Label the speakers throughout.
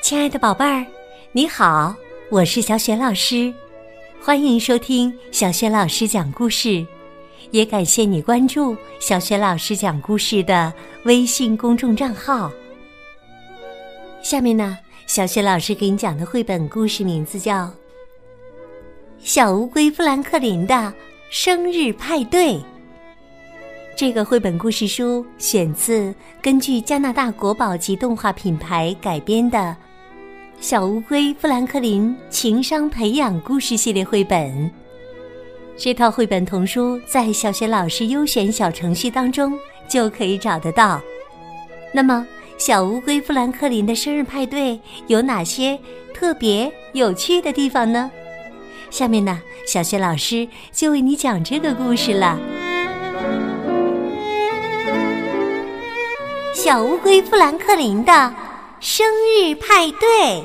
Speaker 1: 亲爱的宝贝儿，你好，我是小雪老师，欢迎收听小雪老师讲故事，也感谢你关注小雪老师讲故事的微信公众账号。下面呢，小雪老师给你讲的绘本故事名字叫《小乌龟富兰克林的生日派对》。这个绘本故事书选自根据加拿大国宝级动画品牌改编的《小乌龟富兰克林情商培养故事系列绘本》。这套绘本童书在小学老师优选小程序当中就可以找得到。那么，小乌龟富兰克林的生日派对有哪些特别有趣的地方呢？下面呢，小学老师就为你讲这个故事了。小乌龟富兰克林的生日派对。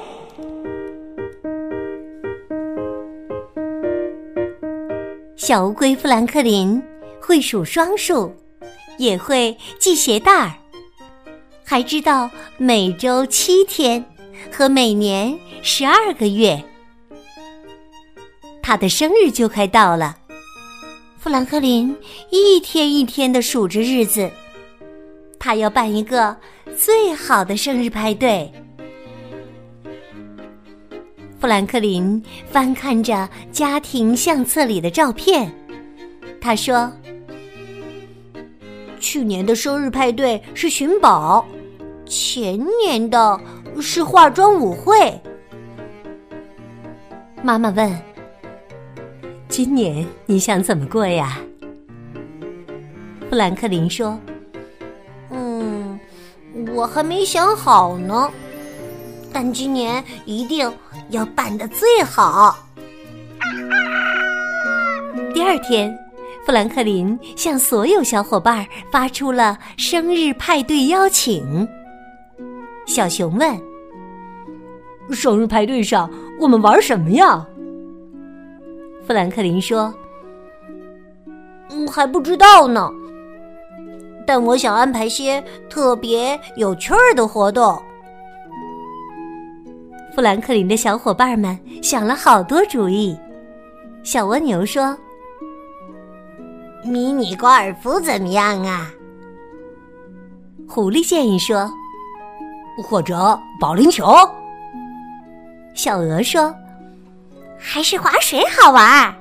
Speaker 1: 小乌龟富兰克林会数双数，也会系鞋带儿，还知道每周七天和每年十二个月。他的生日就快到了，富兰克林一天一天的数着日子。他要办一个最好的生日派对。富兰克林翻看着家庭相册里的照片，他说：“去年的生日派对是寻宝，前年的是化妆舞会。”妈妈问：“今年你想怎么过呀？”富兰克林说。我还没想好呢，但今年一定要办的最好。第二天，富兰克林向所有小伙伴发出了生日派对邀请。小熊问：“生日派对上我们玩什么呀？”富兰克林说：“嗯，还不知道呢。”但我想安排些特别有趣儿的活动。富兰克林的小伙伴们想了好多主意。小蜗牛说：“迷你高尔夫怎么样啊？”狐狸建议说：“或者保龄球。”小鹅说：“还是划水好玩。”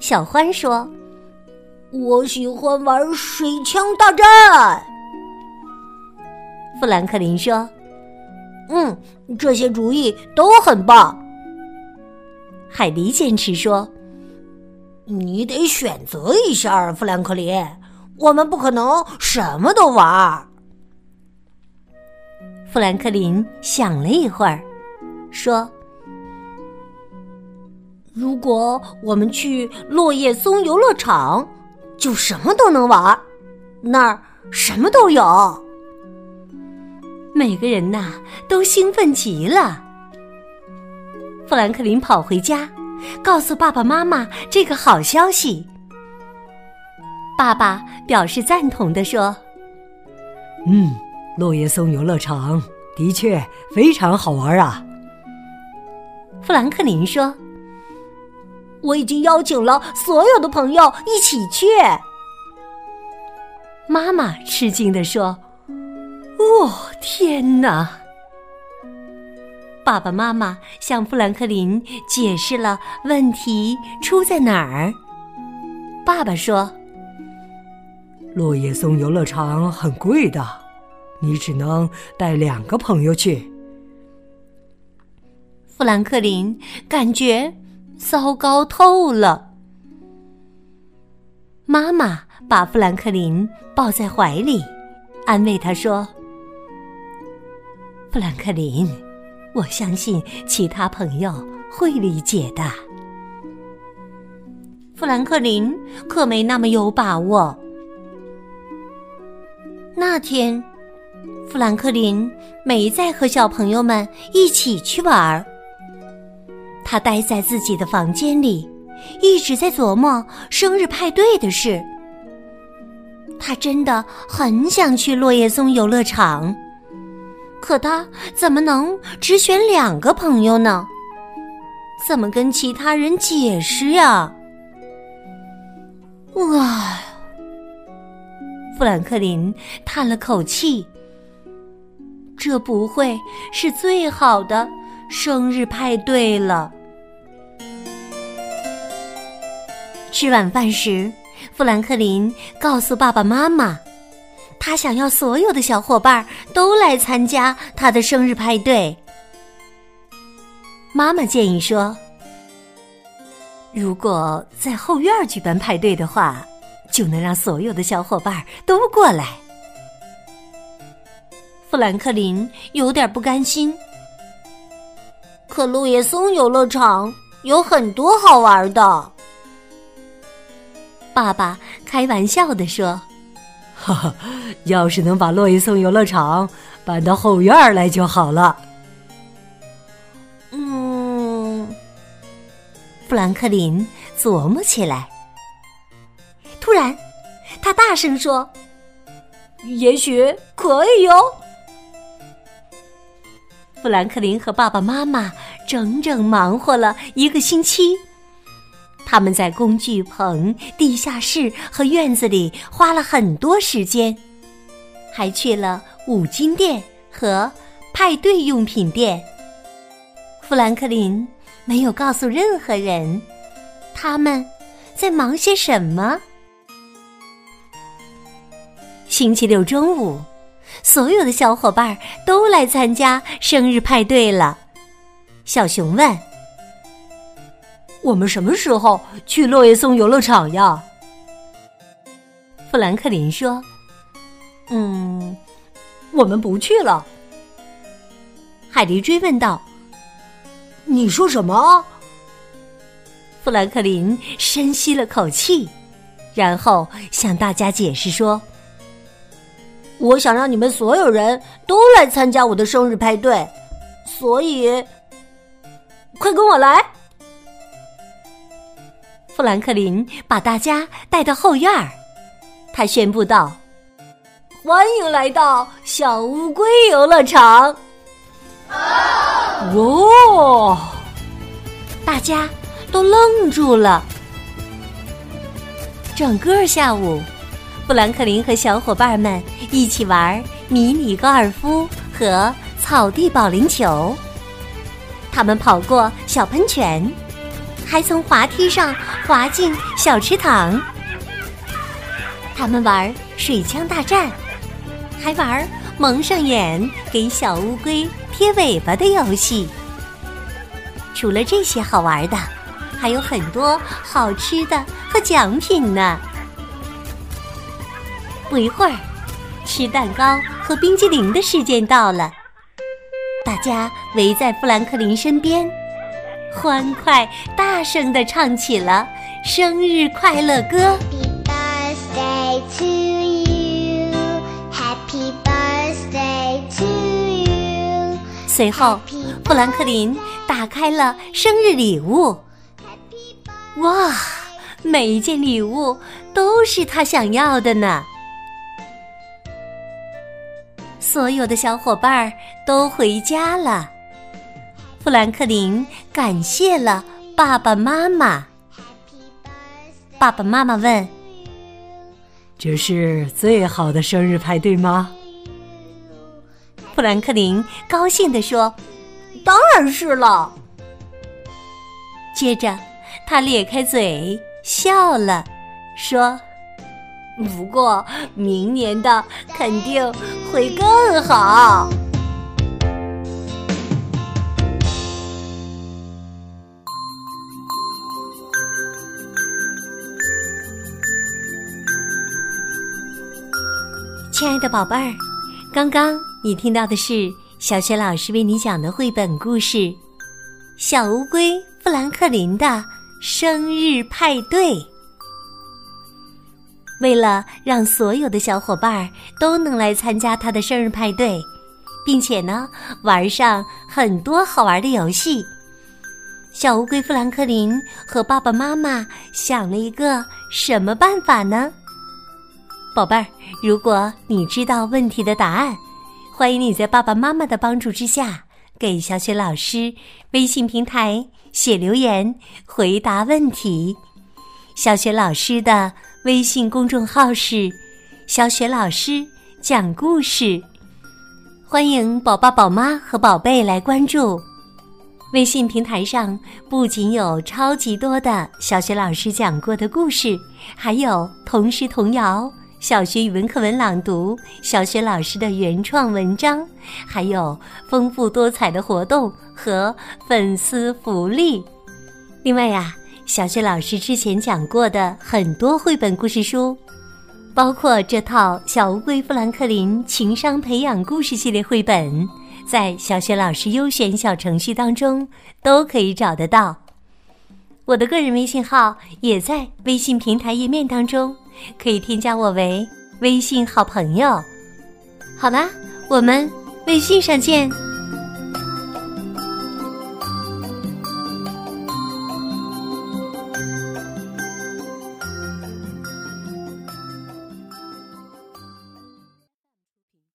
Speaker 1: 小欢说。我喜欢玩水枪大战。富兰克林说：“嗯，这些主意都很棒。”海迪坚持说：“你得选择一下，富兰克林，我们不可能什么都玩。”富兰克林想了一会儿，说：“如果我们去落叶松游乐场。”就什么都能玩，那儿什么都有。每个人呐都兴奋极了。富兰克林跑回家，告诉爸爸妈妈这个好消息。爸爸表示赞同的说：“
Speaker 2: 嗯，落叶松游乐场的确非常好玩啊。”
Speaker 1: 富兰克林说。我已经邀请了所有的朋友一起去。妈妈吃惊的说：“哦，天哪！”爸爸妈妈向富兰克林解释了问题出在哪儿。爸爸说：“
Speaker 2: 落叶松游乐场很贵的，你只能带两个朋友去。”
Speaker 1: 富兰克林感觉。糟糕透了！妈妈把富兰克林抱在怀里，安慰他说：“富兰克林，我相信其他朋友会理解的。”富兰克林可没那么有把握。那天，富兰克林没再和小朋友们一起去玩儿。他待在自己的房间里，一直在琢磨生日派对的事。他真的很想去落叶松游乐场，可他怎么能只选两个朋友呢？怎么跟其他人解释呀？哇！富兰克林叹了口气，这不会是最好的生日派对了。吃晚饭时，富兰克林告诉爸爸妈妈，他想要所有的小伙伴都来参加他的生日派对。妈妈建议说：“如果在后院举办派对的话，就能让所有的小伙伴都过来。”富兰克林有点不甘心，可路易松游乐场有很多好玩的。爸爸开玩笑地说：“
Speaker 2: 哈哈，要是能把洛伊送游乐场搬到后院来就好了。”
Speaker 1: 嗯富兰克林琢磨起来。突然，他大声说：“也许可以哟！”富兰克林和爸爸妈妈整整忙活了一个星期。他们在工具棚、地下室和院子里花了很多时间，还去了五金店和派对用品店。富兰克林。没有告诉任何人，他们在忙些什么。星期六中午，所有的小伙伴都来参加生日派对了。小熊问：“
Speaker 2: 我们什么时候去落叶松游乐场呀？”
Speaker 1: 富兰克林说：“
Speaker 2: 嗯，我们不去了。”
Speaker 1: 海迪追问道。
Speaker 2: 你说什么？
Speaker 1: 富兰克林深吸了口气，然后向大家解释说：“
Speaker 3: 我想让你们所有人都来参加我的生日派对，所以快跟我来。”
Speaker 1: 富兰克林把大家带到后院儿，他宣布道：“
Speaker 3: 欢迎来到小乌龟游乐场。”
Speaker 2: 哦！
Speaker 1: 大家都愣住了。整个下午，富兰克林和小伙伴们一起玩迷你高尔夫和草地保龄球。他们跑过小喷泉，还从滑梯上滑进小池塘。他们玩水枪大战，还玩蒙上眼给小乌龟。贴尾巴的游戏，除了这些好玩的，还有很多好吃的和奖品呢。不一会儿，吃蛋糕和冰激凌的时间到了，大家围在富兰克林身边，欢快大声的唱起了生日快乐歌。随后，富兰克林打开了生日礼物。哇，每一件礼物都是他想要的呢！所有的小伙伴都回家了。富兰克林感谢了爸爸妈妈。爸爸妈妈问：“
Speaker 2: 这是最好的生日派对吗？”
Speaker 1: 富兰克林高兴地说：“
Speaker 3: 当然是了。”
Speaker 1: 接着，他咧开嘴笑了，说：“
Speaker 3: 不过明年的肯定会更好。”
Speaker 1: 亲爱的宝贝儿，刚刚。你听到的是小雪老师为你讲的绘本故事《小乌龟富兰克林的生日派对》。为了让所有的小伙伴都能来参加他的生日派对，并且呢玩上很多好玩的游戏，小乌龟富兰克林和爸爸妈妈想了一个什么办法呢？宝贝儿，如果你知道问题的答案，欢迎你在爸爸妈妈的帮助之下，给小雪老师微信平台写留言回答问题。小雪老师的微信公众号是“小雪老师讲故事”，欢迎宝爸、宝妈和宝贝来关注。微信平台上不仅有超级多的小学老师讲过的故事，还有童诗童谣。小学语文课文朗读，小学老师的原创文章，还有丰富多彩的活动和粉丝福利。另外呀，小学老师之前讲过的很多绘本故事书，包括这套《小乌龟富兰克林情商培养故事系列》绘本，在小学老师优选小程序当中都可以找得到。我的个人微信号也在微信平台页面当中。可以添加我为微信好朋友。好啦，我们微信上见。